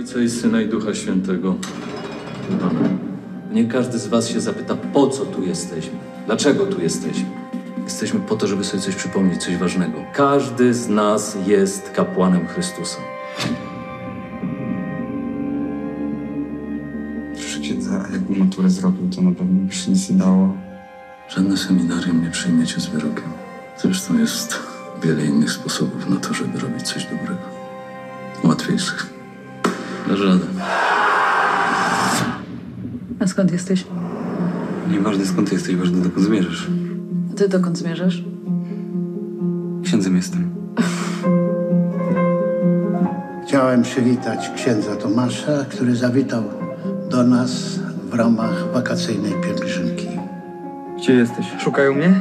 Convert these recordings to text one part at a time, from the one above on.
Ojca i Syna i Ducha Świętego. Amen. Nie każdy z was się zapyta, po co tu jesteśmy? Dlaczego tu jesteśmy? Jesteśmy po to, żeby sobie coś przypomnieć, coś ważnego. Każdy z nas jest kapłanem Chrystusa. A jakby maturę zrobił, to na pewno by się nic nie dało. Żadne seminarium nie przyjmiecie z wyrokiem. Zresztą jest wiele innych sposobów na to, żeby robić coś dobrego. Łatwiejszych. Radę. A skąd jesteś? Nieważne skąd jesteś, ważne dokąd zmierzasz. A ty dokąd zmierzasz? Księdzem jestem. Chciałem przywitać księdza Tomasza, który zawitał do nas w ramach wakacyjnej pielgrzymki. Gdzie jesteś? Szukają mnie?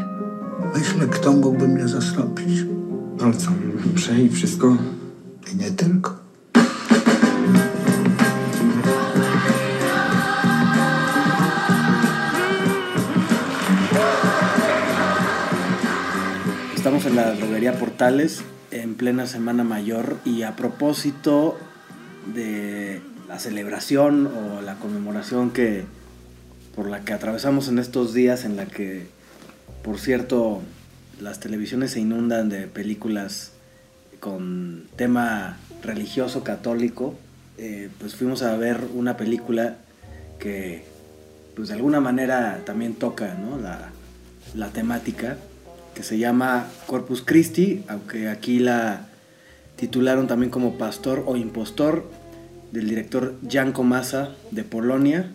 Myślę, kto mógłby mnie zastąpić. Ale co, przej wszystko? I nie tylko. En la droguería Portales en plena Semana Mayor y a propósito de la celebración o la conmemoración que por la que atravesamos en estos días en la que por cierto las televisiones se inundan de películas con tema religioso católico eh, pues fuimos a ver una película que pues de alguna manera también toca ¿no? la, la temática que se llama Corpus Christi, aunque aquí la titularon también como Pastor o Impostor, del director Jan Komasa de Polonia,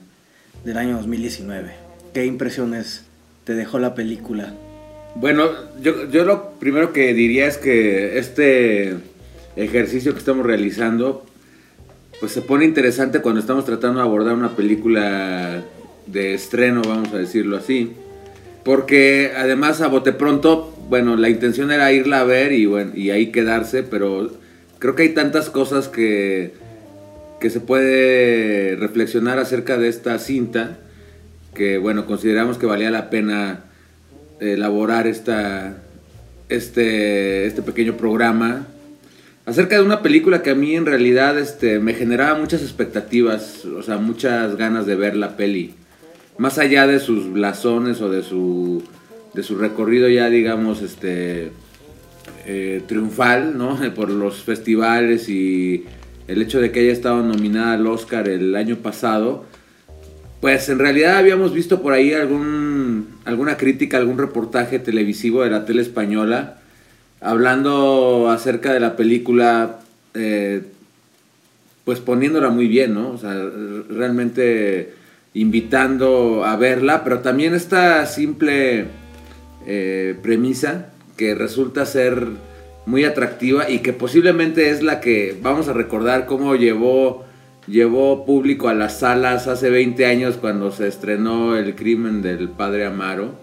del año 2019. ¿Qué impresiones te dejó la película? Bueno, yo, yo lo primero que diría es que este ejercicio que estamos realizando, pues se pone interesante cuando estamos tratando de abordar una película de estreno, vamos a decirlo así. Porque además a bote pronto, bueno, la intención era irla a ver y, bueno, y ahí quedarse, pero creo que hay tantas cosas que, que se puede reflexionar acerca de esta cinta que, bueno, consideramos que valía la pena elaborar esta, este, este pequeño programa acerca de una película que a mí en realidad este, me generaba muchas expectativas, o sea, muchas ganas de ver la peli más allá de sus blasones o de su, de su recorrido ya, digamos, este, eh, triunfal, ¿no? Por los festivales y el hecho de que haya estado nominada al Oscar el año pasado, pues en realidad habíamos visto por ahí algún, alguna crítica, algún reportaje televisivo de la tele española, hablando acerca de la película, eh, pues poniéndola muy bien, ¿no? O sea, realmente invitando a verla, pero también esta simple eh, premisa que resulta ser muy atractiva y que posiblemente es la que vamos a recordar cómo llevó, llevó público a las salas hace 20 años cuando se estrenó El crimen del padre Amaro,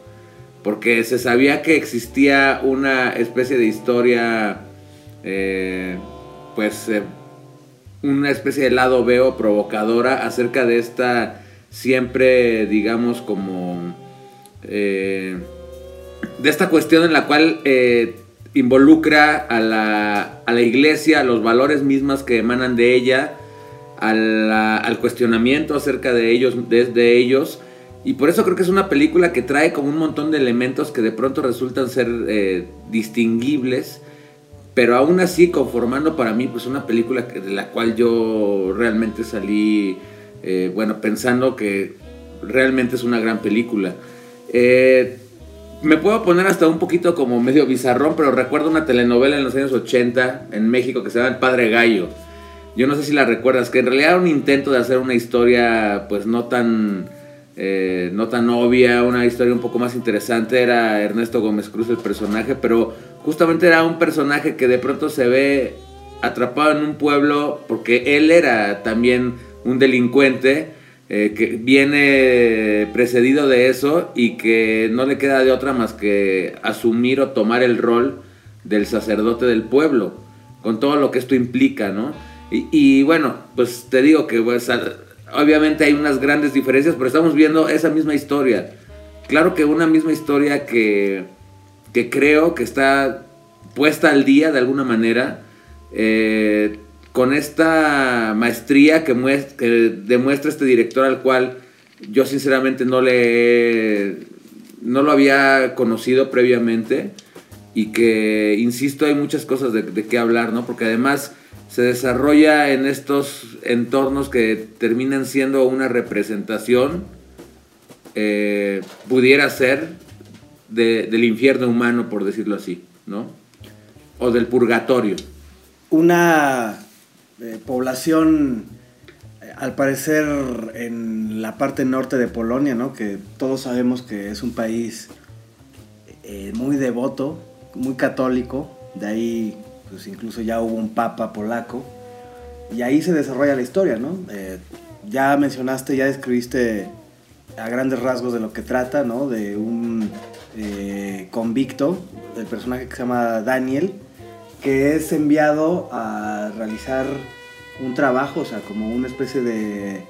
porque se sabía que existía una especie de historia, eh, pues eh, una especie de lado veo provocadora acerca de esta siempre, digamos, como eh, de esta cuestión en la cual eh, involucra a la, a la, iglesia, a los valores mismas que emanan de ella, al cuestionamiento acerca de ellos, desde ellos. Y por eso creo que es una película que trae como un montón de elementos que de pronto resultan ser eh, distinguibles, pero aún así conformando para mí pues una película de la cual yo realmente salí eh, bueno, pensando que realmente es una gran película. Eh, me puedo poner hasta un poquito como medio bizarrón, pero recuerdo una telenovela en los años 80 en México que se llama El Padre Gallo. Yo no sé si la recuerdas, que en realidad era un intento de hacer una historia pues no tan, eh, no tan obvia, una historia un poco más interesante. Era Ernesto Gómez Cruz el personaje, pero justamente era un personaje que de pronto se ve atrapado en un pueblo porque él era también un delincuente eh, que viene precedido de eso y que no le queda de otra más que asumir o tomar el rol del sacerdote del pueblo, con todo lo que esto implica, ¿no? Y, bueno, pues te digo que pues, obviamente hay unas grandes diferencias, pero estamos viendo esa misma historia. Claro que una misma historia que, que creo que está puesta al día de alguna manera. Eh, con esta maestría que, muest- que demuestra este director al cual yo sinceramente no le no lo había conocido previamente y que insisto hay muchas cosas de, de qué hablar no porque además se desarrolla en estos entornos que terminan siendo una representación eh, pudiera ser de- del infierno humano por decirlo así no o del purgatorio. Una eh, población, eh, al parecer, en la parte norte de Polonia, ¿no? Que todos sabemos que es un país eh, muy devoto, muy católico. De ahí, pues incluso ya hubo un papa polaco. Y ahí se desarrolla la historia, ¿no? Ya mencionaste, ya describiste a grandes rasgos de lo que trata, ¿no? De un convicto, del personaje que se llama Daniel, que es enviado a realizar un trabajo, o sea, como una especie de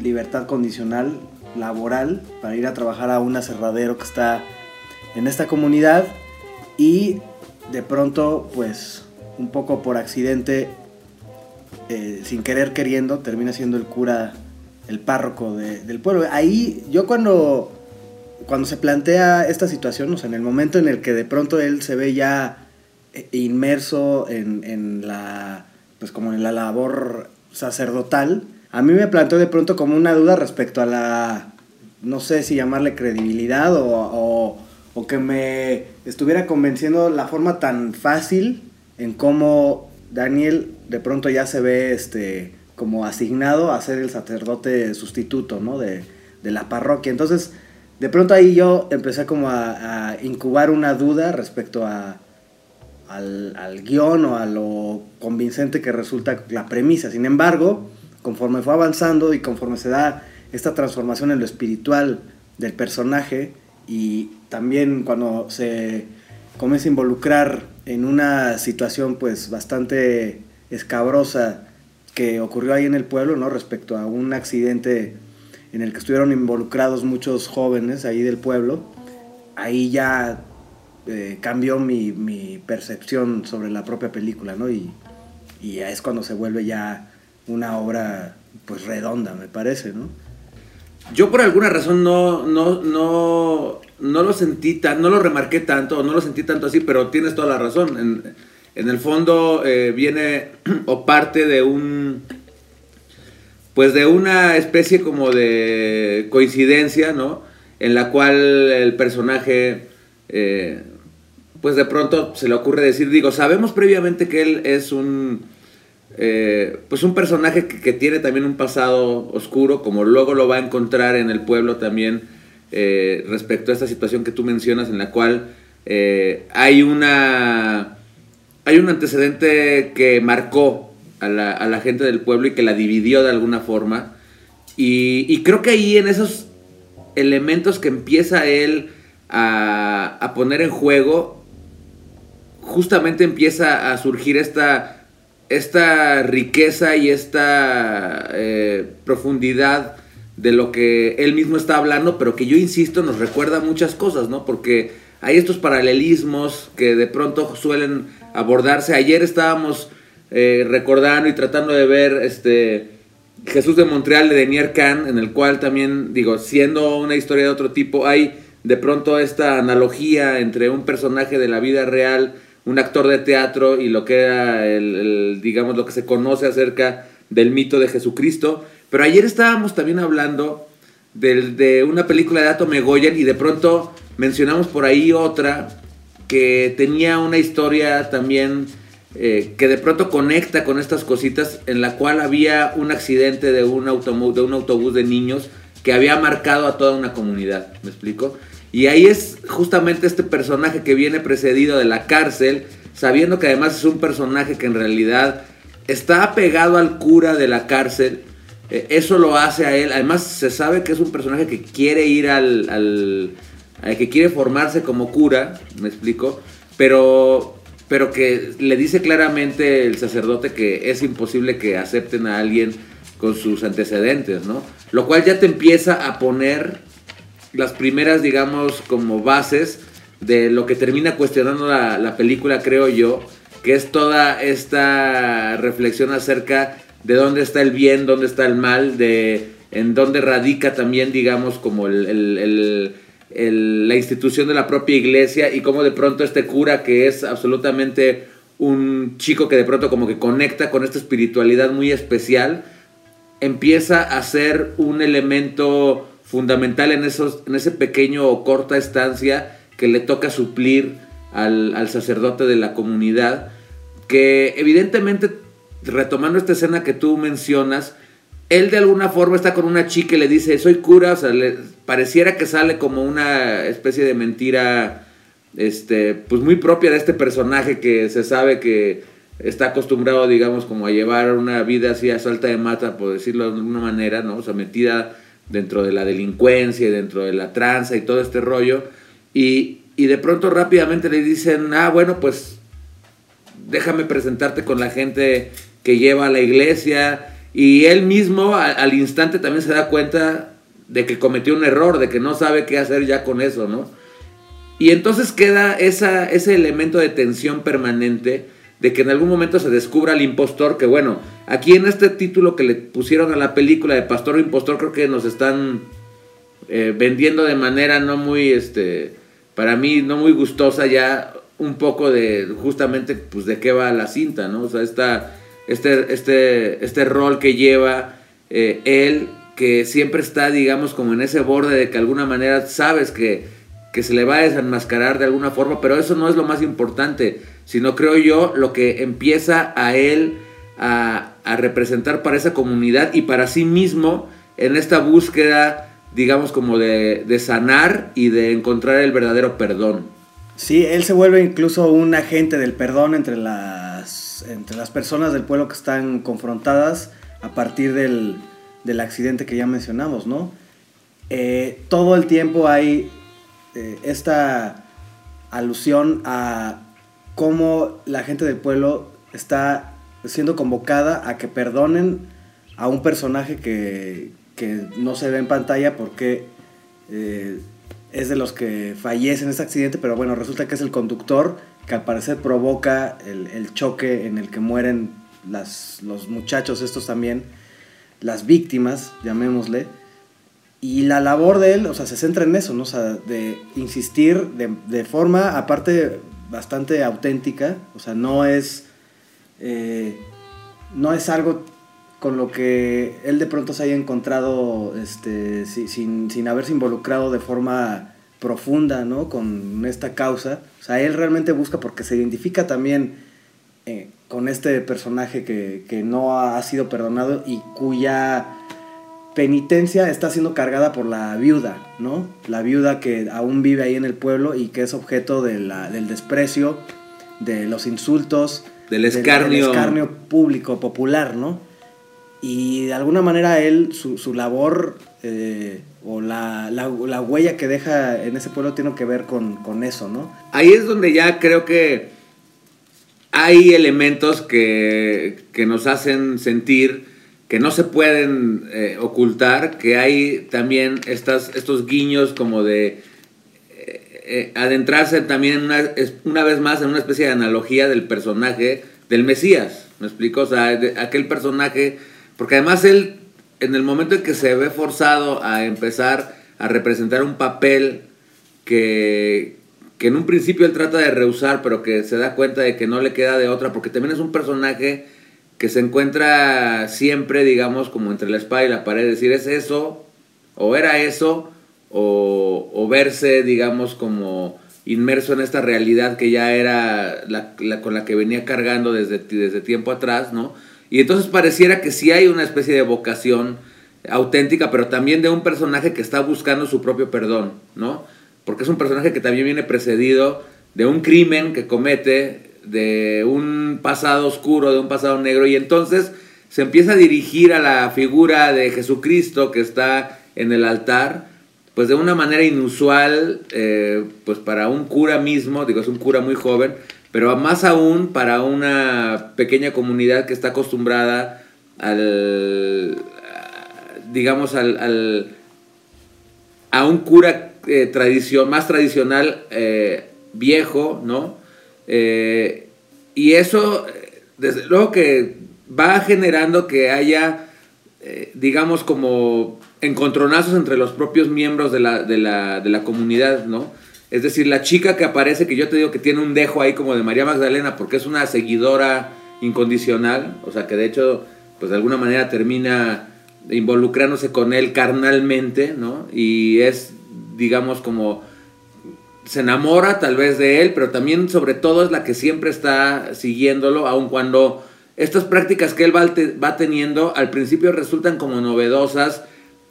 libertad condicional laboral para ir a trabajar a un aserradero que está en esta comunidad y de pronto, pues, un poco por accidente, eh, sin querer queriendo, termina siendo el cura, el párroco de- del pueblo. Ahí yo cuando, cuando se plantea esta situación, o sea, en el momento en el que de pronto él se ve ya inmerso en, en la, pues como en la labor sacerdotal, a mí me planteó de pronto como una duda respecto a la, no sé si llamarle credibilidad o, o, o que me estuviera convenciendo la forma tan fácil en cómo Daniel de pronto ya se ve este como asignado a ser el sacerdote sustituto, ¿no? De, de la parroquia. Entonces, de pronto ahí yo empecé como a, a incubar una duda respecto a, al, al guion o a lo convincente que resulta la premisa. Sin embargo, conforme fue avanzando y conforme se da esta transformación en lo espiritual del personaje y también cuando se comienza a involucrar en una situación pues bastante escabrosa que ocurrió ahí en el pueblo, ¿no? Respecto a un accidente en el que estuvieron involucrados muchos jóvenes ahí del pueblo, ahí ya eh, cambió mi, percepción sobre la propia película, ¿no? Y, y es cuando se vuelve ya una obra pues redonda, me parece, ¿no? Yo por alguna razón no, no, no, no lo sentí tan, no lo remarqué tanto, no lo sentí tanto así, pero tienes toda la razón. En, en el fondo eh, viene o parte de un, pues de una especie como de coincidencia, ¿no? En la cual el personaje, eh, pues de pronto se le ocurre decir, digo, sabemos previamente que él es un, eh, pues un personaje que, tiene también un pasado oscuro, como luego lo va a encontrar en el pueblo también, eh, respecto a esta situación que tú mencionas, en la cual eh, hay una hay un antecedente que marcó a la, a la gente del pueblo y que la dividió de alguna forma. Y, y creo que ahí en esos elementos que empieza él a, a poner en juego, justamente empieza a surgir esta, esta riqueza y esta eh, profundidad de lo que él mismo está hablando, pero que yo insisto nos recuerda muchas cosas, ¿no? Porque hay estos paralelismos que de pronto suelen abordarse. Ayer estábamos eh, recordando y tratando de ver este Jesús de Montreal de Denier Kahn, en el cual también, digo, siendo una historia de otro tipo, hay de pronto esta analogía entre un personaje de la vida real, un actor de teatro y lo que era el, digamos, lo que se conoce acerca del mito de Jesucristo. Pero ayer estábamos también hablando del- de una película de Atom Egoyan y de pronto mencionamos por ahí otra que tenía una historia también eh, que de pronto conecta con estas cositas en la cual había un accidente de un, de un autobús de niños que había marcado a toda una comunidad, ¿me explico? Y ahí es justamente este personaje que viene precedido de la cárcel, sabiendo que además es un personaje que en realidad está apegado al cura de la cárcel, eh, eso lo hace a él. Además, se sabe que es un personaje que quiere ir al. al- al que quiere formarse como cura, me explico. Pero. Pero que le dice claramente el sacerdote que es imposible que acepten a alguien con sus antecedentes, ¿no? Lo cual ya te empieza a poner las primeras, digamos, como bases de lo que termina cuestionando la, la película, creo yo, que es toda esta reflexión acerca de dónde está el bien, dónde está el mal, de en dónde radica también, digamos, como el, el- la institución de la propia iglesia y cómo de pronto este cura que es absolutamente un chico que de pronto como que conecta con esta espiritualidad muy especial, empieza a ser un elemento fundamental en, esos, en ese pequeño o corta estancia que le toca suplir al, sacerdote de la comunidad, que evidentemente, retomando esta escena que tú mencionas, él de alguna forma está con una chica y le dice, soy cura, o sea, le- pareciera que sale como una especie de mentira, este, pues muy propia de este personaje que se sabe que está acostumbrado, digamos, como a llevar una vida así a salta de mata, por decirlo de alguna manera, ¿no? O sea, metida dentro de la delincuencia y dentro de la tranza y todo este rollo. Y, y de pronto rápidamente le dicen, ah, bueno, pues déjame presentarte con la gente que lleva a la iglesia. Y él mismo al instante también se da cuenta de que cometió un error, de que no sabe qué hacer ya con eso, ¿no? Y entonces queda ese elemento de tensión permanente de que en algún momento se descubra al impostor, que bueno, aquí en este título que le pusieron a la película de Pastor o Impostor, creo que nos están eh, vendiendo de manera no muy, este, para mí no muy gustosa ya un poco de justamente pues de qué va la cinta, ¿no? O sea, esta, este, este, este rol que lleva eh, él, que siempre está, digamos, como en ese borde de que de alguna manera sabes que, que se le va a desenmascarar de alguna forma, pero eso no es lo más importante, sino creo yo lo que empieza a él a, representar para esa comunidad y para sí mismo en esta búsqueda, digamos, como de, de sanar y de encontrar el verdadero perdón. Sí, él se vuelve incluso un agente del perdón entre las, entre las personas del pueblo que están confrontadas a partir del, del accidente que ya mencionamos, ¿no? Eh, todo el tiempo hay eh, esta alusión a cómo la gente del pueblo está siendo convocada a que perdonen a un personaje que, que no se ve en pantalla porque eh, es de los que fallece en este accidente, pero bueno, resulta que es el conductor que al parecer provoca el, choque en el que mueren los muchachos estos también, las víctimas, llamémosle. Y la labor de él, o sea, se centra en eso, ¿no? De insistir de, de forma, aparte, bastante auténtica, o sea, no es, eh, no es algo con lo que él de pronto se haya encontrado este, si- sin, sin haberse involucrado de forma profunda ¿no? con esta causa. O sea, él realmente busca porque se identifica también eh, con este personaje que, que no ha sido perdonado y cuya penitencia está siendo cargada por la viuda, ¿no? La viuda que aún vive ahí en el pueblo y que es objeto de la- del desprecio, de los insultos, Del escarnio. escarnio público, popular, ¿no? Y de alguna manera él, su, su labor eh, o la, la- la huella que deja en ese pueblo tiene que ver con, con eso, ¿no? Ahí es donde ya creo que hay elementos que, que nos hacen sentir que no se pueden eh, ocultar, que hay también estas, estos guiños como de eh, eh, adentrarse también una, una vez más en una especie de analogía del personaje del Mesías, ¿me explico? O sea, de aquel personaje, porque además él, en el momento en que se ve forzado a empezar a representar un papel que, que en un principio él trata de rehusar, pero que se da cuenta de que no le queda de otra, porque también es un personaje que se encuentra siempre, digamos, como entre la espada y la pared, decir, es eso, o era eso, o, verse, digamos, como inmerso en esta realidad que ya era la- con la que venía cargando desde, desde tiempo atrás, ¿no? Y entonces pareciera que sí hay una especie de vocación auténtica, pero también de un personaje que está buscando su propio perdón, ¿no? Porque es un personaje que también viene precedido de un crimen que comete, de un pasado oscuro, de un pasado negro, y entonces se empieza a dirigir a la figura de Jesucristo que está en el altar, pues de una manera inusual, eh, pues para un cura mismo, digo, es un cura muy joven, pero más aún para una pequeña comunidad que está acostumbrada al, digamos, al, al- a un cura eh, tradición, más tradicional, eh, viejo, ¿no? Eh, y eso, eh, desde luego que va generando que haya, eh, digamos, como encontronazos entre los propios miembros de la, de, la, de la comunidad, ¿no? Es decir, la chica que aparece, que yo te digo que tiene un dejo ahí como de María Magdalena, porque es una seguidora incondicional, o sea que de hecho, pues de alguna manera termina involucrándose con él carnalmente, ¿no? Y es, digamos, como se enamora tal vez de él, pero también sobre todo es la que siempre está siguiéndolo, aun cuando estas prácticas que él va, te- va teniendo al principio resultan como novedosas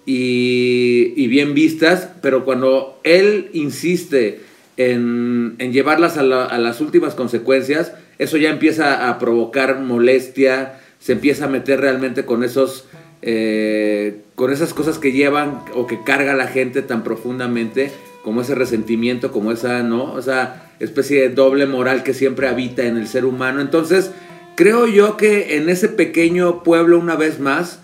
y, y bien vistas, pero cuando él insiste en, en llevarlas a, la- a las últimas consecuencias, eso ya empieza a provocar molestia, se empieza a meter realmente con esos... eh, con esas cosas que llevan o que carga la gente tan profundamente como ese resentimiento, como esa, ¿no? Esa especie de doble moral que siempre habita en el ser humano. Entonces, creo yo que en ese pequeño pueblo, una vez más,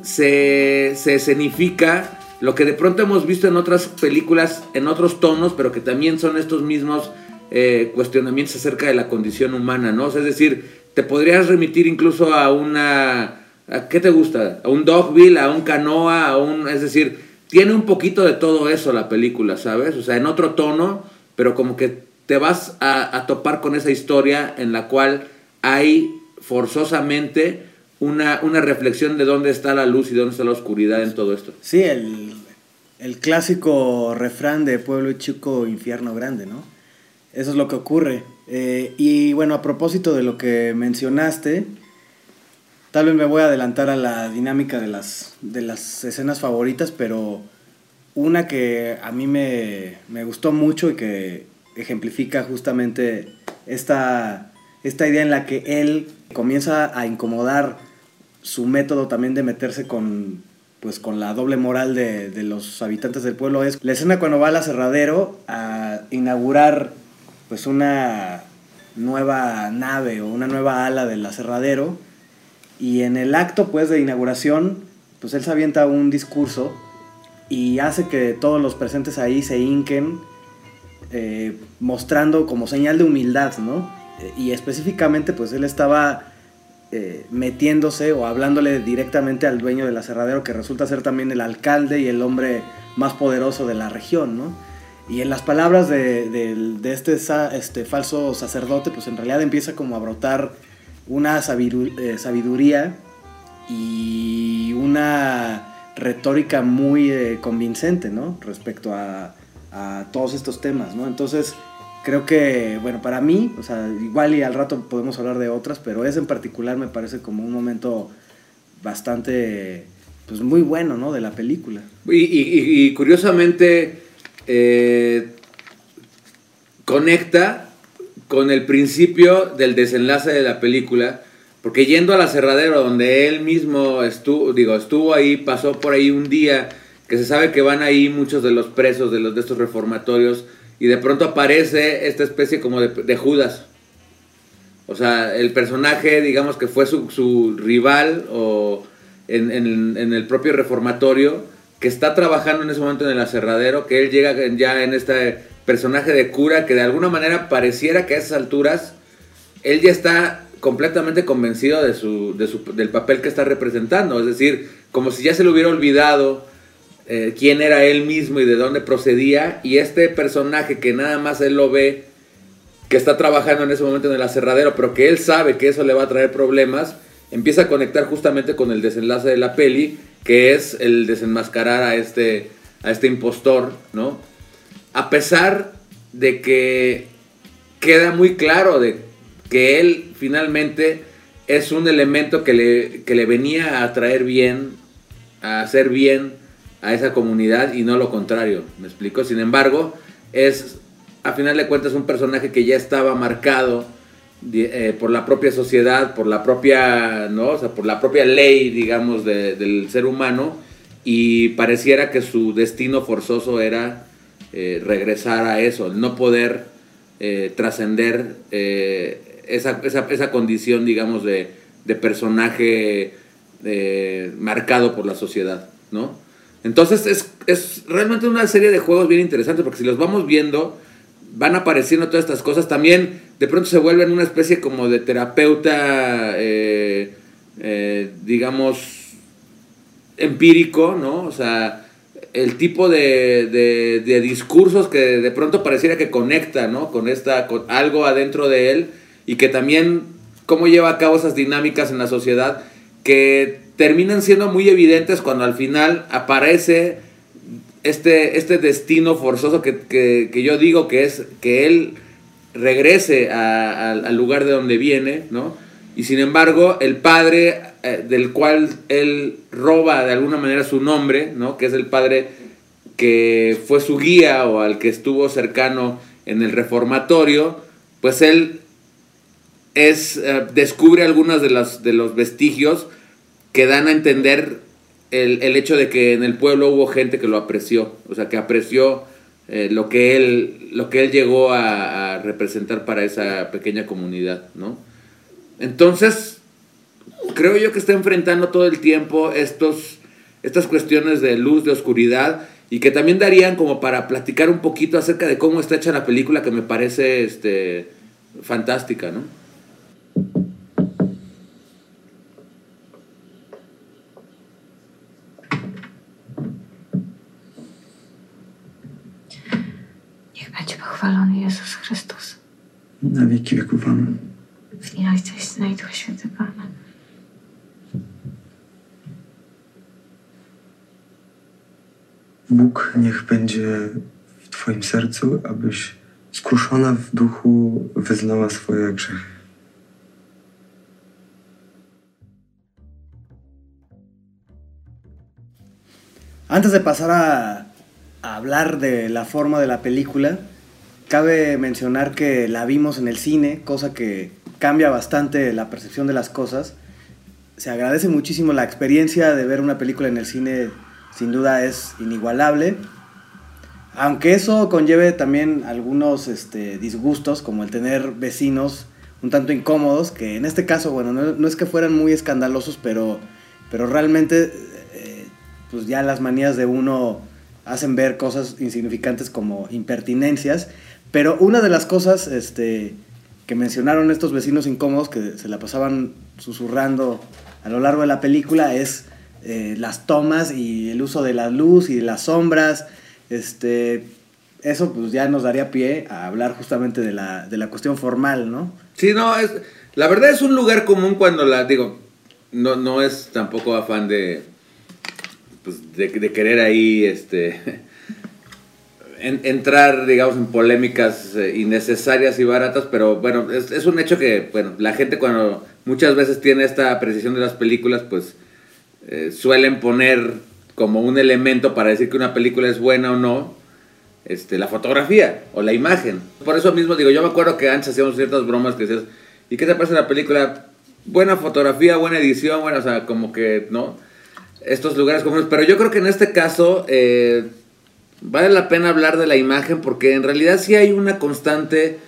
se, se escenifica lo que de pronto hemos visto en otras películas, en otros tonos, pero que también son estos mismos eh, cuestionamientos acerca de la condición humana, ¿no? O sea, es decir, te podrías remitir incluso a una... ¿A ¿Qué te gusta? A un Dogville, a un Canoa, a un... Es decir, tiene un poquito de todo eso la película, ¿sabes? O sea, en otro tono, pero como que te vas a, topar con esa historia en la cual hay forzosamente una, una reflexión de dónde está la luz y dónde está la oscuridad en todo esto. Sí, el, el clásico refrán de pueblo chico, infierno grande, ¿no? Eso es lo que ocurre. Eh, y bueno, a propósito de lo que mencionaste, tal vez me voy a adelantar a la dinámica de las, de las escenas favoritas, pero una que a mí me, me gustó mucho y que ejemplifica justamente esta, esta idea en la que él comienza a incomodar su método también de meterse con, pues, con la doble moral de, de los habitantes del pueblo es la escena cuando va al aserradero a inaugurar pues una nueva nave o una nueva ala del aserradero y en el acto pues de inauguración pues él se avienta un discurso y hace que todos los presentes ahí se hinquen eh, mostrando como señal de humildad, ¿no? Eh, y específicamente pues él estaba eh, metiéndose o hablándole directamente al dueño del aserradero que resulta ser también el alcalde y el hombre más poderoso de la región, ¿no? Y en las palabras de, de- de este, este falso sacerdote, pues en realidad empieza como a brotar una eh, sabiduría y una retórica muy eh, convincente, ¿no? Respecto a, a todos estos temas, ¿no? Entonces, creo que, bueno, para mí, o sea, igual y al rato podemos hablar de otras, pero ese en particular me parece como un momento bastante, pues muy bueno, ¿no? De la película. Y curiosamente eh, conecta con el principio del desenlace de la película, porque yendo al aserradero donde él mismo estuvo, digo, estuvo ahí, pasó por ahí un día, que se sabe que van ahí muchos de los presos de los de estos reformatorios, y de pronto aparece esta especie como de, Judas. O sea, el personaje, digamos que fue su, rival o en, el propio reformatorio, que está trabajando en ese momento en el aserradero, que él llega ya en este personaje de cura, que de alguna manera pareciera que a esas alturas él ya está completamente convencido de su, de su- del papel que está representando. Es decir, como si ya se le hubiera olvidado eh, quién era él mismo y de dónde procedía. Y este personaje que nada más él lo ve, que está trabajando en ese momento en el aserradero, pero que él sabe que eso le va a traer problemas, empieza a conectar justamente con el desenlace de la peli, que es el desenmascarar a este, a este impostor, ¿no? A pesar de que queda muy claro de que él finalmente es un elemento que le, que le venía a traer bien, a hacer bien a esa comunidad y no lo contrario, ¿me explico? Sin embargo, es a final de cuentas un personaje que ya estaba marcado eh, por la propia sociedad, por la propia, ¿no? O sea, por la propia ley, digamos, de- del ser humano y pareciera que su destino forzoso era eh, regresar a eso, no poder eh, trascender eh, esa, esa, esa condición, digamos, de, de personaje marcado por la sociedad, ¿no? Entonces es, es realmente una serie de juegos bien interesantes porque si los vamos viendo, van apareciendo todas estas cosas. También de pronto se vuelve en una especie como de terapeuta, digamos, empírico, ¿no? O sea, el tipo de, de- de discursos que de pronto pareciera que conecta, ¿no? Con esta, con algo adentro de él y que también cómo lleva a cabo esas dinámicas en la sociedad que terminan siendo muy evidentes cuando al final aparece este, este destino forzoso que, que- que yo digo que es que él regrese a- al- al lugar de donde viene, ¿no? Y sin embargo, el padre eh, del cual él roba de alguna manera su nombre, ¿no? Que es el padre que fue su guía o al que estuvo cercano en el reformatorio, pues él es, eh, descubre algunos de los, de los vestigios que dan a entender el, el hecho de que en el pueblo hubo gente que lo apreció, o sea, que apreció eh, lo, que él, lo que él llegó a, a representar para esa pequeña comunidad, ¿no? Entonces, creo yo que está enfrentando todo el tiempo estos, estas cuestiones de luz, de oscuridad, y que también darían como para platicar un poquito acerca de cómo está hecha la película, que me parece este, fantástica, ¿no? Niech będzie pochwalony Jezus Chrystus. Na wieki wieków Amen. W imię Ojca i Syna i Ducha Świętego. Amen. Bóg niech będzie w Twoim sercu, abyś skruszona w duchu wyznała swoje grzechy. Antes de pasar a, a hablar de la forma de la película, cabe mencionar que la vimos en el cine, cosa que cambia bastante la percepción de las cosas. Se agradece muchísimo la experiencia de ver una película en el cine, sin duda es inigualable. Aunque eso conlleve también algunos este, disgustos, como el tener vecinos un tanto incómodos, que en este caso, bueno, no, no es que fueran muy escandalosos, pero, pero realmente eh, pues ya las manías de uno hacen ver cosas insignificantes como impertinencias. Pero una de las cosas este, que mencionaron estos vecinos incómodos que se la pasaban susurrando a lo largo de la película es eh, las tomas y el uso de la luz y de las sombras. Este, eso pues ya nos daría pie a hablar justamente de la, de la cuestión formal, ¿no? Sí, no, es, la verdad es un lugar común cuando la, digo, no, no es tampoco afán de, pues, de, de querer ahí, este, en- entrar, digamos, en polémicas eh, innecesarias y baratas, pero bueno, es, es un hecho que, bueno, la gente cuando muchas veces tiene esta apreciación de las películas, pues eh, suelen poner como un elemento para decir que una película es buena o no, este, la fotografía o la imagen. Por eso mismo digo, yo me acuerdo que antes hacíamos ciertas bromas que decías, ¿y qué te parece la película? Buena fotografía, buena edición, bueno, o sea, como que, ¿no? Estos lugares comunes. Pero yo creo que en este caso eh, vale la pena hablar de la imagen porque en realidad sí hay una constante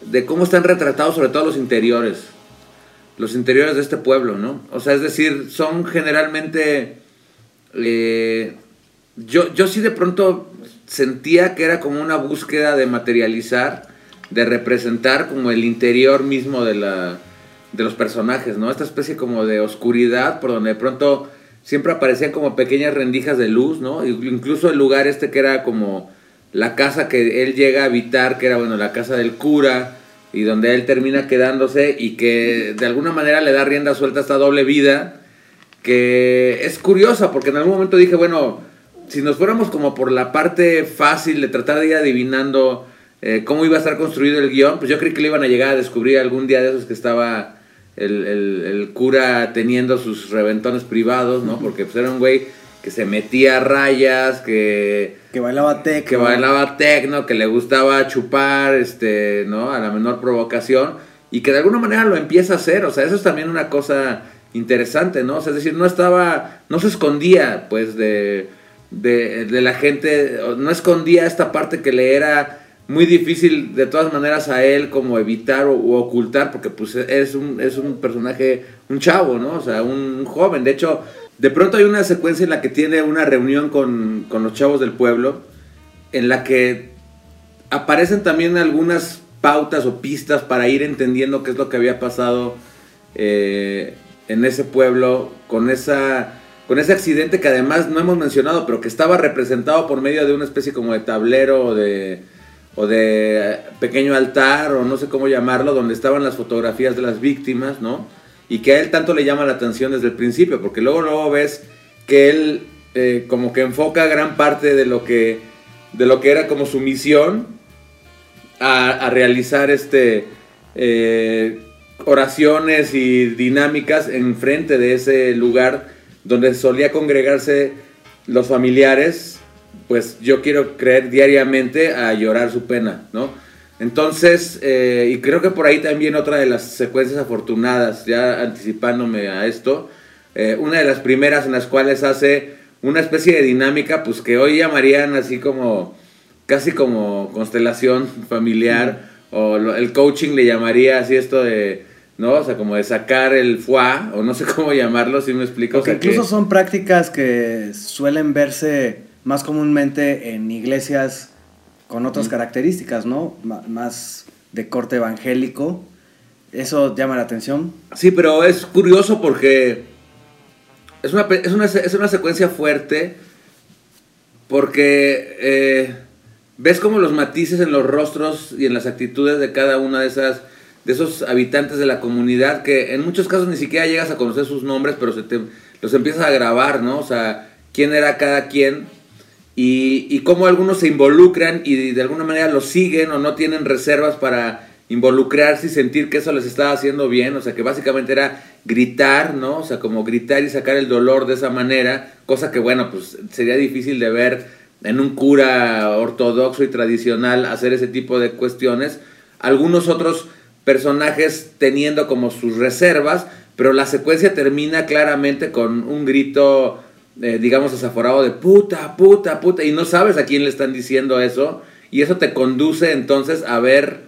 de cómo están retratados sobre todo los interiores. Los interiores de este pueblo, ¿no? O sea, es decir, son generalmente... eh, yo, yo sí de pronto sentía que era como una búsqueda de materializar, de representar como el interior mismo de, la, de los personajes, ¿no? Esta especie como de oscuridad por donde de pronto siempre aparecían como pequeñas rendijas de luz, ¿no? Incluso el lugar este que era como la casa que él llega a habitar, que era, bueno, la casa del cura, y donde él termina quedándose y que de alguna manera le da rienda suelta a esta doble vida, que es curiosa, porque en algún momento dije, bueno, si nos fuéramos como por la parte fácil de tratar de ir adivinando eh, cómo iba a estar construido el guion, pues yo creí que le iban a llegar a descubrir algún día de esos que estaba el, el- el cura teniendo sus reventones privados, ¿no? Porque pues era un güey que se metía a rayas, que Que bailaba tech. que bailaba tecno, que le gustaba chupar, este, ¿no? A la menor provocación y que de alguna manera lo empieza a hacer, o sea, eso es también una cosa interesante, ¿no? O sea, es decir, no estaba, no se escondía, pues, de, de, de la gente, no escondía esta parte que le era muy difícil de todas maneras a él como evitar o, ocultar, porque pues es un, es un personaje, un chavo, ¿no? O sea, un joven, de hecho, de pronto hay una secuencia en la que tiene una reunión con, con los chavos del pueblo, en la que aparecen también algunas pautas o pistas para ir entendiendo qué es lo que había pasado eh, en ese pueblo con esa con ese accidente que además no hemos mencionado, pero que estaba representado por medio de una especie como de tablero o de, o de pequeño altar, o no sé cómo llamarlo, donde estaban las fotografías de las víctimas, ¿no? Y que a él tanto le llama la atención desde el principio, porque luego, luego ves que él eh, como que enfoca gran parte de lo que, de lo que era como su misión a, realizar este... eh, oraciones y dinámicas enfrente de ese lugar donde solía congregarse los familiares, pues yo quiero creer diariamente a llorar su pena, ¿no? Entonces, eh, y creo que por ahí también otra de las secuencias afortunadas, ya anticipándome a esto, eh, una de las primeras en las cuales hace una especie de dinámica, pues que hoy llamarían así como, casi como constelación familiar, o lo- el coaching le llamaría así esto de, ¿no? O sea, como de sacar el foie, o no sé cómo llamarlo, si me explico. O que- incluso son prácticas que suelen verse más comúnmente en iglesias con otras características, ¿no? Ma- más de corte evangélico. Eso llama la atención. Sí, pero es curioso porque es una, es una, es una secuencia fuerte porque eh, ves como los matices en los rostros y en las actitudes de cada una de esas de esos habitantes de la comunidad que en muchos casos ni siquiera llegas a conocer sus nombres, pero se te, los empiezas a grabar, ¿no? O sea, quién era cada quien y, y cómo algunos se involucran y de alguna manera lo siguen o no tienen reservas para involucrarse y sentir que eso les estaba haciendo bien, o sea que básicamente era gritar, ¿no? O sea, como gritar y sacar el dolor de esa manera, cosa que bueno, pues sería difícil de ver en un cura ortodoxo y tradicional hacer ese tipo de cuestiones. Algunos otros personajes teniendo como sus reservas, pero la secuencia termina claramente con un grito, eh, digamos, desaforado de puta, puta, puta, y no sabes a quién le están diciendo eso, y eso te conduce entonces a ver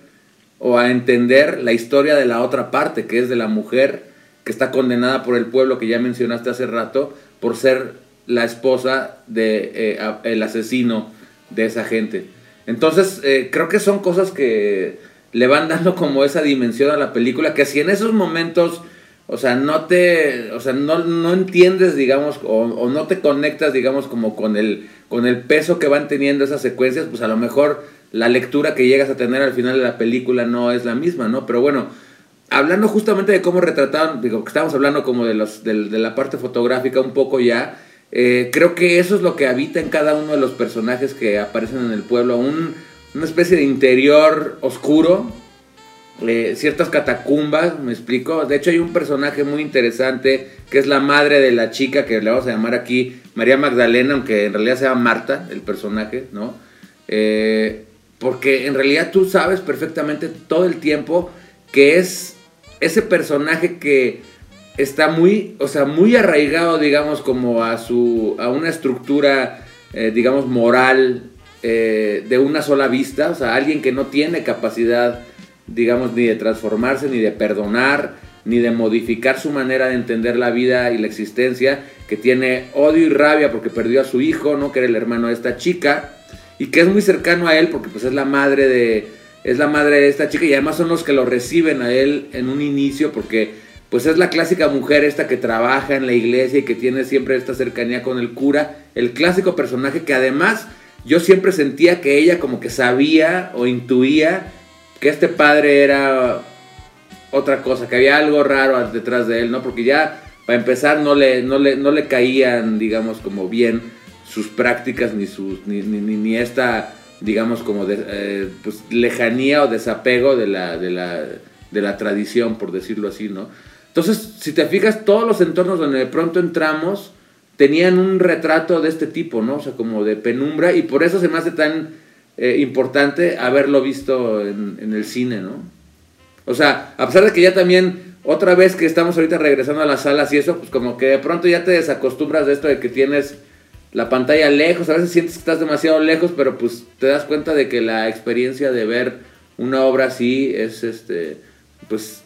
o a entender la historia de la otra parte, que es de la mujer que está condenada por el pueblo que ya mencionaste hace rato, por ser la esposa de eh, el asesino de esa gente. Entonces, eh, creo que son cosas que le van dando como esa dimensión a la película, que si en esos momentos, o sea, no te, o sea, no, no entiendes, digamos, o, o no te conectas, digamos, como con el, con el peso que van teniendo esas secuencias, pues a lo mejor la lectura que llegas a tener al final de la película no es la misma, ¿no? Pero bueno, hablando justamente de cómo retrataban, digo, que estamos hablando como de, los, del- de, la parte fotográfica un poco ya, eh, creo que eso es lo que habita en cada uno de los personajes que aparecen en el pueblo, un- una especie de interior oscuro, ciertas catacumbas, me explico. De hecho hay un personaje muy interesante que es la madre de la chica que le vamos a llamar aquí María Magdalena, aunque en realidad se llama Marta, el personaje, ¿no? Eh, porque en realidad tú sabes perfectamente todo el tiempo que es ese personaje que está muy, o sea, muy arraigado, digamos, como a su, a una estructura, eh, digamos, moral eh, de una sola vista, o sea, alguien que no tiene capacidad, digamos, ni de transformarse, ni de perdonar, ni de modificar su manera de entender la vida y la existencia, que tiene odio y rabia porque perdió a su hijo, ¿no? Que era el hermano de esta chica, y que es muy cercano a él porque pues es la madre de, es la madre de esta chica, y además son los que lo reciben a él en un inicio porque pues es la clásica mujer esta que trabaja en la iglesia y que tiene siempre esta cercanía con el cura, el clásico personaje que además yo siempre sentía que ella como que sabía o intuía este padre era otra cosa, que había algo raro detrás de él, ¿no? Porque ya para empezar no le, no le, no le caían, digamos, como bien sus prácticas ni, sus, ni, ni, ni- ni esta, digamos, como de, eh, pues, lejanía o desapego de la, de, la, de la tradición, por decirlo así, ¿no? Entonces, si te fijas, todos los entornos donde de pronto entramos tenían un retrato de este tipo, ¿no? O sea, como de penumbra, y por eso se me hace tan eh, importante haberlo visto en, en el cine, ¿no? O sea, a pesar de que ya también, otra vez que estamos ahorita regresando a las salas y eso, pues como que de pronto ya te desacostumbras de esto de que tienes la pantalla lejos, a veces sientes que estás demasiado lejos, pero pues te das cuenta de que la experiencia de ver una obra así es, este, pues,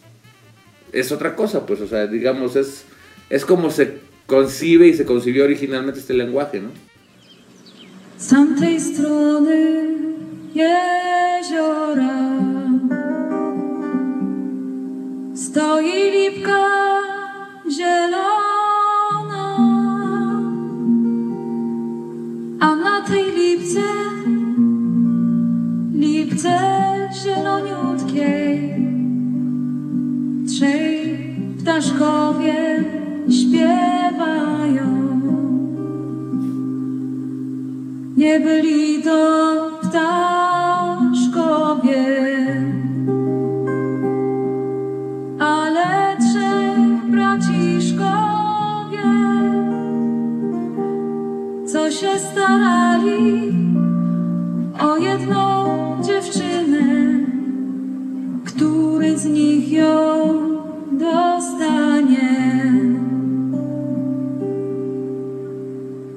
es otra cosa, pues, o sea, digamos, es, es como se concibe y se concibió originalmente este lenguaje, ¿no? z tamtej strony jeziora stoi lipka zielona, a na tej lipce, lipce zieloniutkiej trzej ptaszkowie śpiewają. Nie byli to ptaszkowie, ale trzech braciszkowie, co się starali o jedną dziewczynę, który z nich ją dostanie.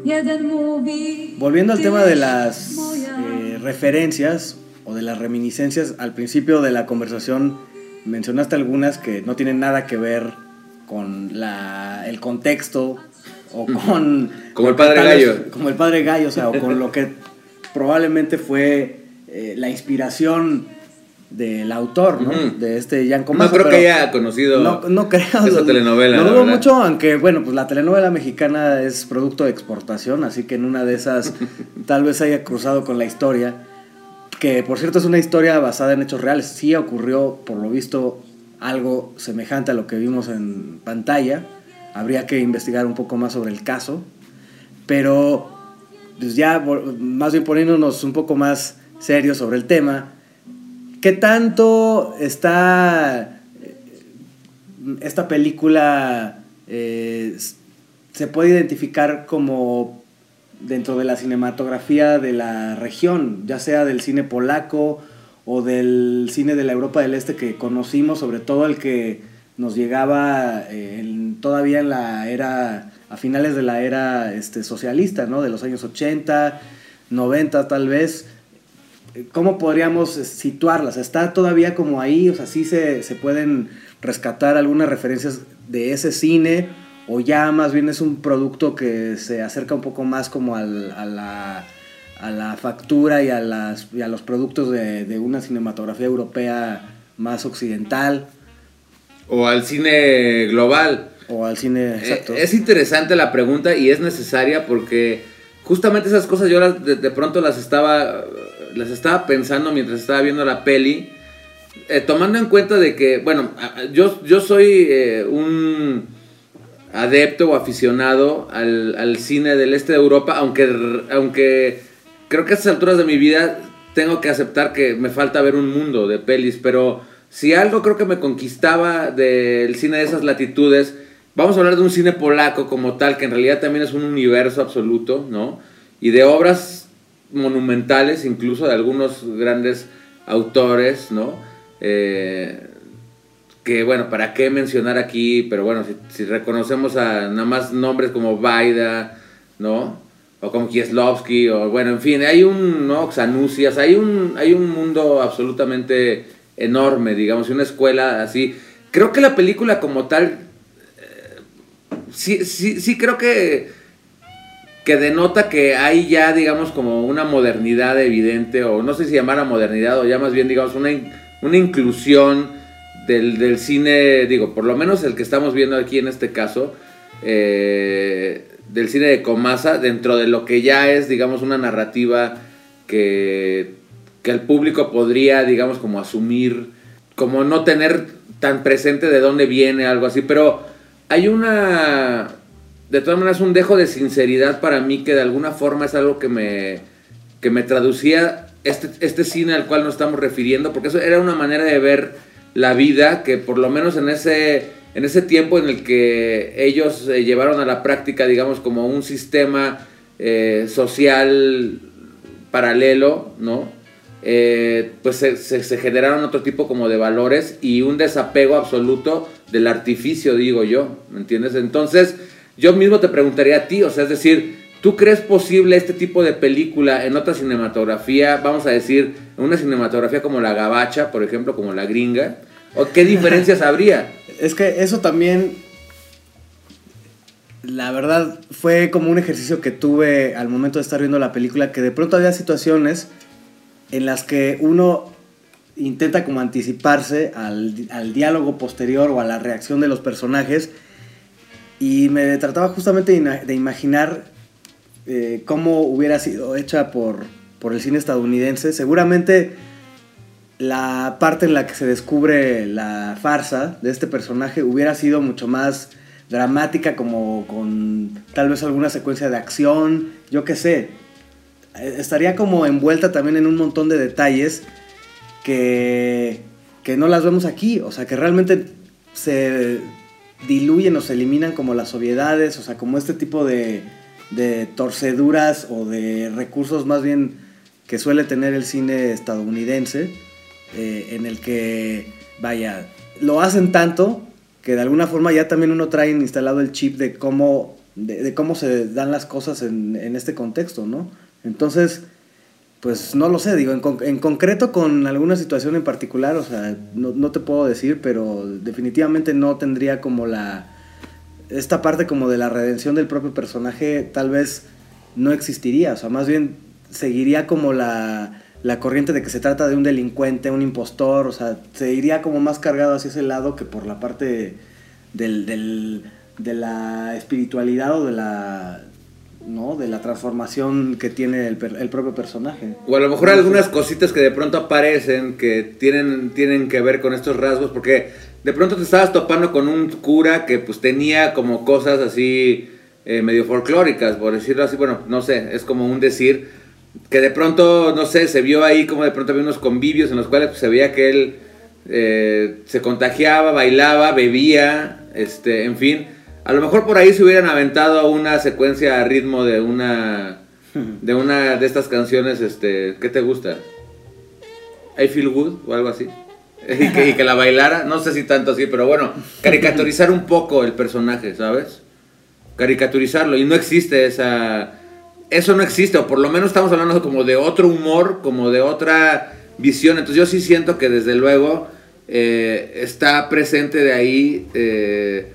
Jeden mówi. Volviendo al "Ty tema de las moja". eh, referencias o de las reminiscencias, al principio de la conversación mencionaste algunas que no tienen nada que ver con la, el contexto o con... Como el padre Gallo. Como el padre Gallo, o sea, o con lo que probablemente fue eh, la inspiración del autor, ¿no? De este Jan No Comazo, creo que haya conocido no, no creo. esa lo- telenovela. La dudo mucho, aunque bueno, pues la telenovela mexicana es producto de exportación, así que en una de esas tal vez haya cruzado con la historia. Que por cierto es una historia basada en hechos reales. Sí ocurrió, por lo visto, algo semejante a lo que vimos en pantalla. Habría que investigar un poco más sobre el caso. Pero pues ya más bien poniéndonos un poco más serios sobre el tema. ¿Qué tanto está eh, esta película eh, se puede identificar como dentro de la cinematografía de la región, ya sea del cine polaco o del cine de la Europa del Este que conocimos, sobre todo el que nos llegaba eh, en- todavía en la era, a finales de la era este, socialista, ¿no? De los años 80, 90 tal vez. ¿Cómo podríamos eh, situarlas? ¿Está todavía como ahí? O sea, ¿sí se, se pueden rescatar algunas referencias de ese cine? ¿O ya más bien es un producto que se acerca un poco más como al- a, la, a la factura y a, las, y a los productos de, de una cinematografía europea más occidental? O al cine global. O al cine... Exacto. Eh, Es interesante la pregunta y es necesaria porque justamente esas cosas yo de pronto las estaba, las estaba pensando mientras estaba viendo la peli, eh, tomando en cuenta de que, bueno, yo, yo soy eh, un adepto o aficionado al, al cine del este de Europa, aunque, aunque creo que a estas alturas de mi vida tengo que aceptar que me falta ver un mundo de pelis, pero si algo creo que me conquistaba del cine de esas latitudes, vamos a hablar de un cine polaco como tal, que en realidad también es un universo absoluto, ¿no? Y de obras monumentales, incluso de algunos grandes autores, ¿no? Eh, que bueno, ¿para qué mencionar aquí? Pero bueno, si, reconocemos a nada más nombres como Vaida, ¿no? O como Kieslowski, o bueno, en fin, hay un, ¿no? Xanusias, hay un, hay un mundo absolutamente enorme, digamos, y una escuela así. Creo que la película como tal, eh, sí, sí, sí creo que, que denota que hay ya, digamos, como una modernidad evidente, o no sé si llamar modernidad, o ya más bien, digamos, una, una inclusión del, del cine, digo, por lo menos el que estamos viendo aquí en este caso, eh, del cine de Comasa, dentro de lo que ya es, digamos, una narrativa que, que el público podría, digamos, como asumir, como no tener tan presente de dónde viene, algo así, pero hay una, de todas maneras, un dejo de sinceridad para mí que de alguna forma es algo que me, que me traducía este, este cine al cual nos estamos refiriendo, porque eso era una manera de ver la vida que por lo menos en ese, en ese tiempo en el que ellos eh, llevaron a la práctica, digamos, como un sistema eh, social paralelo, ¿no? Eh, pues se, generaron otro tipo como de valores y un desapego absoluto del artificio, digo yo, ¿me entiendes? Entonces, yo mismo te preguntaría a ti, o sea, es decir, ¿tú crees posible este tipo de película en otra cinematografía, vamos a decir, en una cinematografía como la gabacha, por ejemplo, como la gringa? ¿O qué diferencias habría? Es que eso también, la verdad, fue como un ejercicio que tuve al momento de estar viendo la película, que de pronto había situaciones en las que uno intenta como anticiparse al, al diálogo posterior o a la reacción de los personajes Y me trataba justamente de, ina- de imaginar eh, cómo hubiera sido hecha por, por el cine estadounidense. Seguramente la parte en la que se descubre la farsa de este personaje hubiera sido mucho más dramática, como con tal vez alguna secuencia de acción, yo qué sé. Eh, Estaría como envuelta también en un montón de detalles que, que no las vemos aquí, o sea, que realmente se diluyen o se eliminan como las obviedades, o sea, como este tipo de, de torceduras o de recursos más bien que suele tener el cine estadounidense, eh, en el que, vaya, lo hacen tanto que de alguna forma ya también uno trae instalado el chip de cómo, de, de cómo se dan las cosas en, en este contexto, ¿no? Entonces, pues no lo sé, digo, en, con- en concreto con alguna situación en particular, o sea, no, no te puedo decir, pero definitivamente no tendría como la... Esta parte como de la redención del propio personaje tal vez no existiría, o sea, más bien seguiría como la, la corriente de que se trata de un delincuente, un impostor, o sea, se iría como más cargado hacia ese lado que por la parte del, del- de la espiritualidad o de la, ¿no? de la transformación que tiene el, per- el propio personaje. O a lo mejor algunas cositas que de pronto aparecen que tienen, tienen que ver con estos rasgos, porque de pronto te estabas topando con un cura que pues tenía como cosas así eh, medio folclóricas, por decirlo así, bueno, no sé, es como un decir, que de pronto, no sé, se vio ahí como de pronto había unos convivios en los cuales pues, se veía que él eh, se contagiaba, bailaba, bebía, este, en fin. A lo mejor por ahí se hubieran aventado una secuencia a ritmo de una de una de estas canciones, este, ¿qué te gusta? I Feel Good o algo así. Y que, y que la bailara, no sé si tanto así, pero bueno, caricaturizar un poco el personaje, ¿sabes? Caricaturizarlo y no existe esa eso no existe, o por lo menos estamos hablando como de otro humor, como de otra visión. Entonces yo sí siento que desde luego eh, está presente de ahí, eh,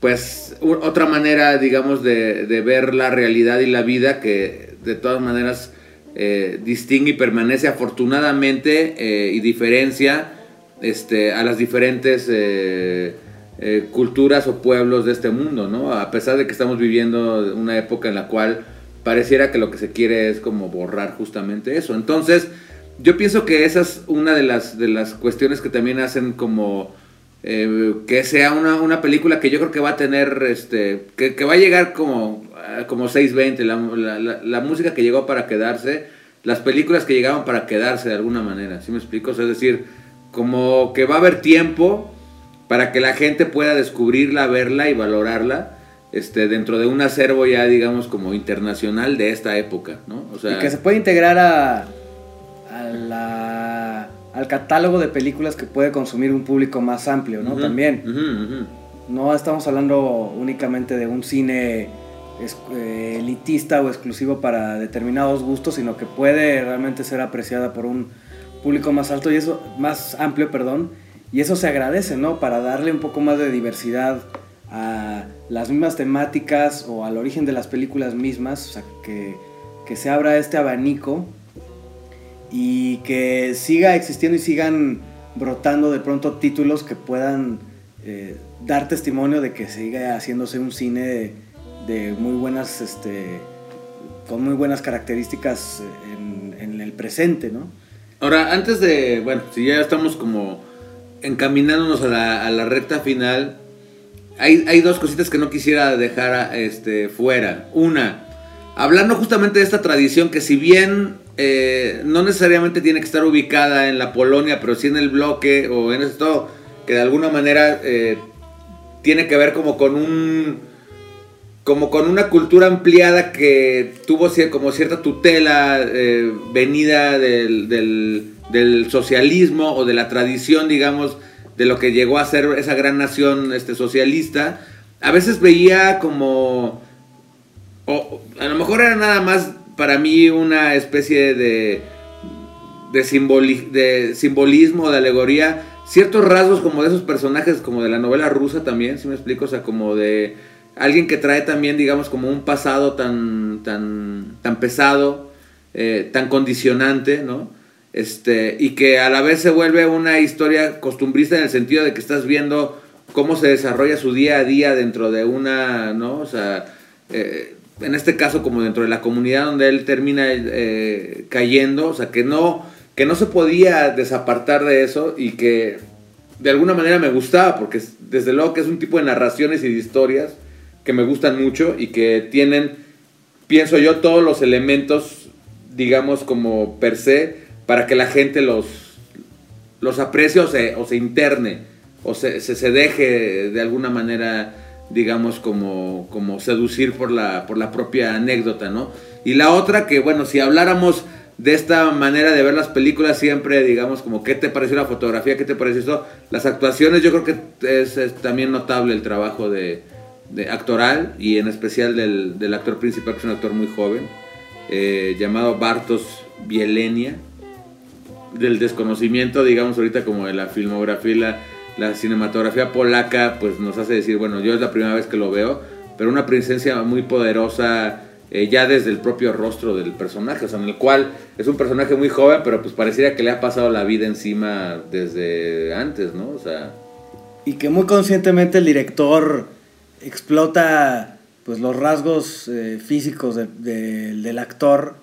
pues, otra manera, digamos, de, de ver la realidad y la vida que de todas maneras eh, distingue y permanece afortunadamente eh, y diferencia este, a las diferentes eh, eh, culturas o pueblos de este mundo, ¿no? A pesar de que estamos viviendo una época en la cual pareciera que lo que se quiere es como borrar justamente eso. Entonces, yo pienso que esa es una de las, de las cuestiones que también hacen como eh, que sea una, una película que yo creo que va a tener, este, que, que va a llegar como, ah, como 620, la, la, la- música que llegó para quedarse, las películas que llegaban para quedarse de alguna manera, ¿sí me explico? O sea, es decir, como que va a haber tiempo para que la gente pueda descubrirla, verla y valorarla. Este, dentro de un acervo ya digamos como internacional de esta época, ¿no? O sea, y que se puede integrar a, a la- al catálogo de películas que puede consumir un público más amplio, ¿no? También. No estamos hablando únicamente de un cine eh, elitista o exclusivo para determinados gustos, sino que puede realmente ser apreciada por un público más alto y eso más amplio, perdón, y eso se agradece, ¿no? Para darle un poco más de diversidad a las mismas temáticas o al origen de las películas mismas, o sea, que, que se abra este abanico y que siga existiendo y sigan brotando de pronto títulos que puedan eh, dar testimonio de que siga haciéndose un cine de, muy buenas, este, con muy buenas características en, en el presente, ¿no? Ahora, antes de, bueno, si ya estamos como encaminándonos a la, a la recta final, hay, hay dos cositas que no quisiera dejar este, fuera. Una, hablando justamente de esta tradición que si bien eh, no necesariamente tiene que estar ubicada en la Polonia, pero sí en el bloque o en esto que de alguna manera eh, tiene que ver como con un como con una cultura ampliada que tuvo como cierta tutela eh, venida del, del- del socialismo o de la tradición, digamos, de lo que llegó a ser esa gran nación este, socialista, a veces veía como, o a lo mejor era nada más para mí una especie de, de, simboli- de simbolismo, de alegoría, ciertos rasgos como de esos personajes, como de la novela rusa también, si me explico, o sea, como de alguien que trae también, digamos, como un pasado tan, tan, tan pesado, eh, tan condicionante, ¿no? Este, y que a la vez se vuelve una historia costumbrista en el sentido de que estás viendo cómo se desarrolla su día a día dentro de una, ¿no? O sea, eh, en este caso como dentro de la comunidad donde él termina eh, cayendo, o sea, que no, que no se podía desapartar de eso y que de alguna manera me gustaba, porque es- desde luego que es un tipo de narraciones y de historias que me gustan mucho y que tienen, pienso yo, todos los elementos, digamos, como per se, para que la gente los, los aprecie o se, o se interne, o se, se deje de alguna manera, digamos, como, como seducir por la, por la propia anécdota, ¿no? Y la otra que, bueno, si habláramos de esta manera de ver las películas siempre, digamos, como qué te pareció la fotografía, qué te pareció esto, las actuaciones, yo creo que es, también notable el trabajo de, de actoral y en especial del, del actor principal, que es un actor muy joven, eh, llamado Bartos Bielenia, del desconocimiento, digamos, ahorita como de la filmografía la, cinematografía polaca, pues nos hace decir, bueno, yo es la primera vez que lo veo, pero una presencia muy poderosa eh, ya desde el propio rostro del personaje, o sea, en el cual es un personaje muy joven, pero pues pareciera que le ha pasado la vida encima desde antes, ¿no? O sea, Y que muy conscientemente el director explota pues los rasgos eh, físicos de- de- del actor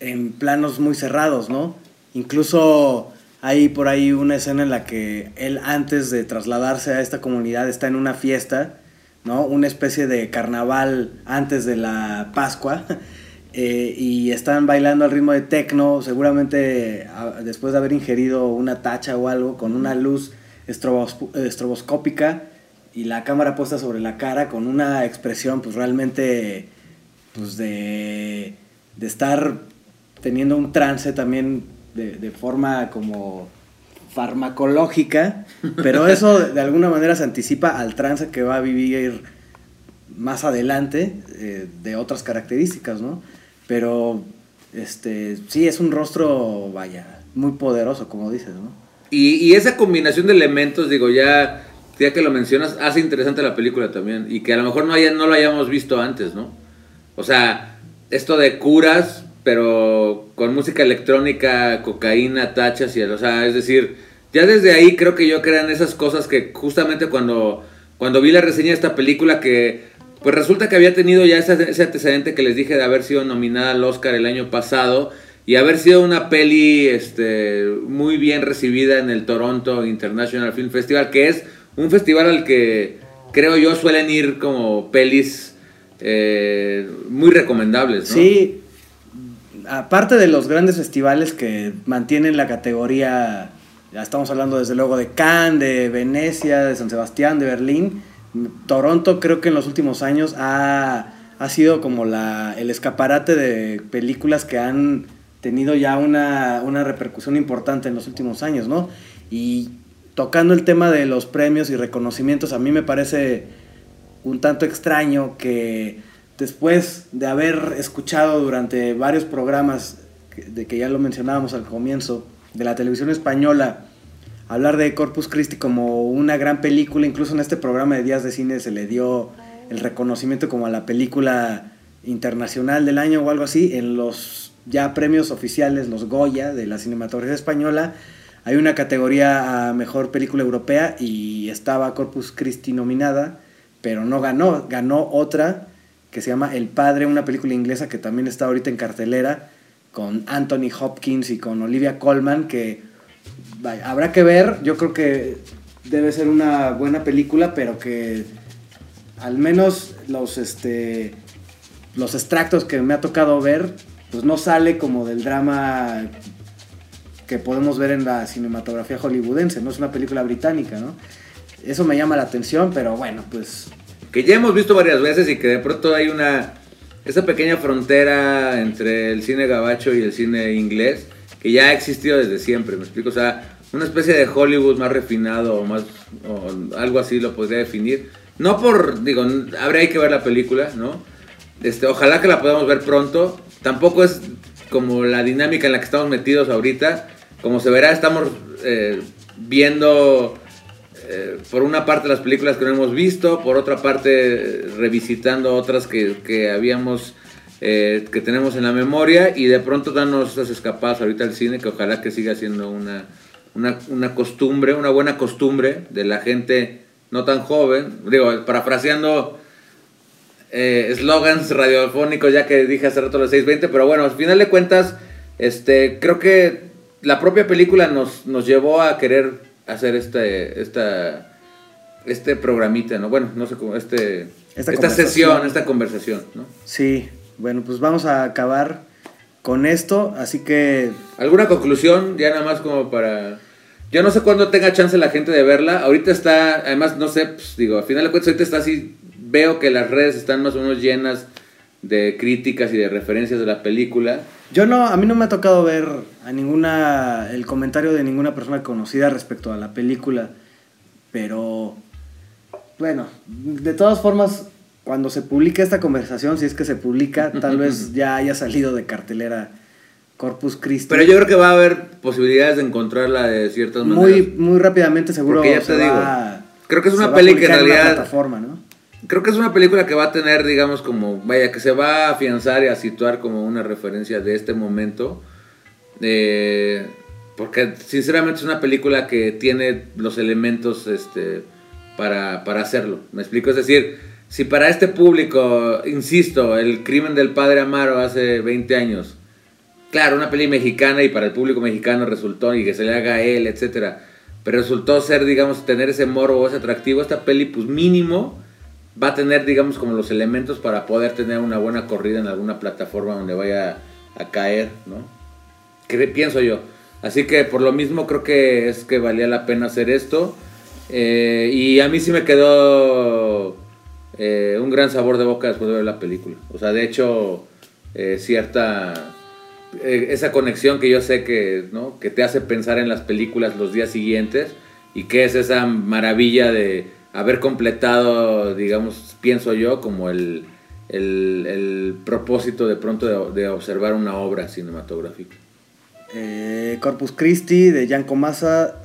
en planos muy cerrados, ¿no? Incluso hay por ahí una escena en la que él antes de trasladarse a esta comunidad está en una fiesta, ¿no? Una especie de carnaval antes de la Pascua. eh, y están bailando al ritmo de tecno, seguramente a- después de haber ingerido una tacha o algo, con una luz estrobos- estroboscópica y la cámara puesta sobre la cara con una expresión pues realmente pues de, de estar teniendo un trance también de, forma como farmacológica, pero eso de alguna manera se anticipa al trance que va a vivir más adelante eh, de otras características, ¿no? Pero este sí es un rostro, vaya, muy poderoso, como dices, ¿no? Y, y esa combinación de elementos, digo, ya, ya que lo mencionas, hace interesante la película también. Y que a lo mejor no, haya, no lo hayamos visto antes, ¿no? O sea, esto de curas, pero con música electrónica, cocaína, tachas y... O sea, es decir, ya desde ahí creo que yo crean esas cosas que justamente cuando, cuando vi la reseña de esta película que... Pues resulta que había tenido ya ese, ese antecedente que les dije de haber sido nominada al Oscar el año pasado y haber sido una peli este, muy bien recibida en el Toronto International Film Festival, que es un festival al que creo yo suelen ir como pelis eh, muy recomendables, ¿no? Sí, aparte de los grandes festivales que mantienen la categoría, ya estamos hablando desde luego de Cannes, de Venecia, de San Sebastián, de Berlín, Toronto creo que en los últimos años ha, ha sido como la, el escaparate de películas que han tenido ya una, una repercusión importante en los últimos años, ¿no? Y tocando el tema de los premios y reconocimientos, a mí me parece un tanto extraño que después de haber escuchado durante varios programas, de que ya lo mencionábamos al comienzo, de la televisión española, hablar de Corpus Christi como una gran película, incluso en este programa de Días de Cine se le dio el reconocimiento como a la película internacional del año o algo así, en los ya premios oficiales, los Goya de la cinematografía española, hay una categoría a mejor película europea y estaba Corpus Christi nominada, pero no ganó, ganó otra que se llama El Padre, una película inglesa que también está ahorita en cartelera con Anthony Hopkins y con Olivia Colman, que habrá que ver, yo creo que debe ser una buena película, pero que al menos los este los extractos que me ha tocado ver, pues no sale como del drama que podemos ver en la cinematografía hollywoodense, no es una película británica, ¿no? Eso me llama la atención, pero bueno, pues que ya hemos visto varias veces y que de pronto hay una esa pequeña frontera entre el cine gabacho y el cine inglés que ya ha existido desde siempre, me explico, o sea, una especie de Hollywood más refinado o más o algo así lo podría definir. No por, digo, habría que ver la película, ¿no? Este, ojalá que la podamos ver pronto. Tampoco es como la dinámica en la que estamos metidos ahorita. Como se verá, estamos eh, viendo eh, por una parte las películas que no hemos visto, por otra parte eh, revisitando otras que, que habíamos, eh, que tenemos en la memoria y de pronto darnos esas escapadas ahorita al cine que ojalá que siga siendo una, una, una costumbre, una buena costumbre de la gente no tan joven, digo, parafraseando eh, eslogans radiofónicos, ya que dije hace rato los 620, pero bueno, al final de cuentas, este, creo que la propia película nos, nos llevó a querer hacer este, esta, este programita, ¿no? Bueno, no sé cómo, este, Esta esta, sesión, esta conversación, ¿no? Sí, bueno, pues vamos a acabar con esto, así que ¿Alguna conclusión? Ya nada más como para... Yo no sé cuándo tenga chance la gente de verla. Ahorita está, además no sé, pues, digo, al final de cuentas ahorita está así, veo que las redes están más o menos llenas de críticas y de referencias de la película. Yo no, a mí no me ha tocado ver a ninguna, el comentario de ninguna persona conocida respecto a la película, pero bueno, de todas formas, cuando se publique esta conversación, si es que se publica, tal vez ya haya salido de cartelera Corpus Christi. Pero yo creo que va a haber posibilidades de encontrarla de ciertas maneras. muy, muy rápidamente seguro Porque ya se te digo, va- creo que es una peli que en realidad- plataforma, ¿no? Creo que es una película que va a tener, digamos, como, vaya, que se va a afianzar y a situar como una referencia de este momento. Eh, porque sinceramente es una película que tiene los elementos este, para, para hacerlo. ¿Me explico? Es decir, si para este público, insisto, el crimen del padre Amaro hace 20 años, claro, una peli mexicana y para el público mexicano resultó y que se le haga a él, etcétera. Pero resultó ser, digamos, tener ese morbo, ese atractivo. Esta peli, pues mínimo, va a tener, digamos, como los elementos para poder tener una buena corrida en alguna plataforma donde vaya a caer, ¿no? Cre- pienso yo. Así que por lo mismo creo que es que valía la pena hacer esto. Eh, y a mí sí me quedó eh, un gran sabor de boca después de ver la película. O sea, de hecho, eh, cierta... eh, esa conexión que yo sé que, ¿no? que te hace pensar en las películas los días siguientes y que es esa maravilla de haber completado, digamos, pienso yo, como el, el, el propósito de pronto de, de observar una obra cinematográfica. Eh, Corpus Christi de Jan Comasa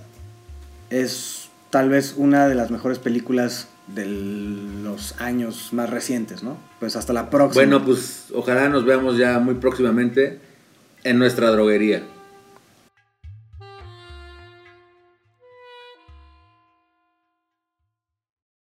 es tal vez una de las mejores películas de los años más recientes, ¿no? Pues hasta la próxima. Bueno, pues ojalá nos veamos ya muy próximamente en nuestra droguería.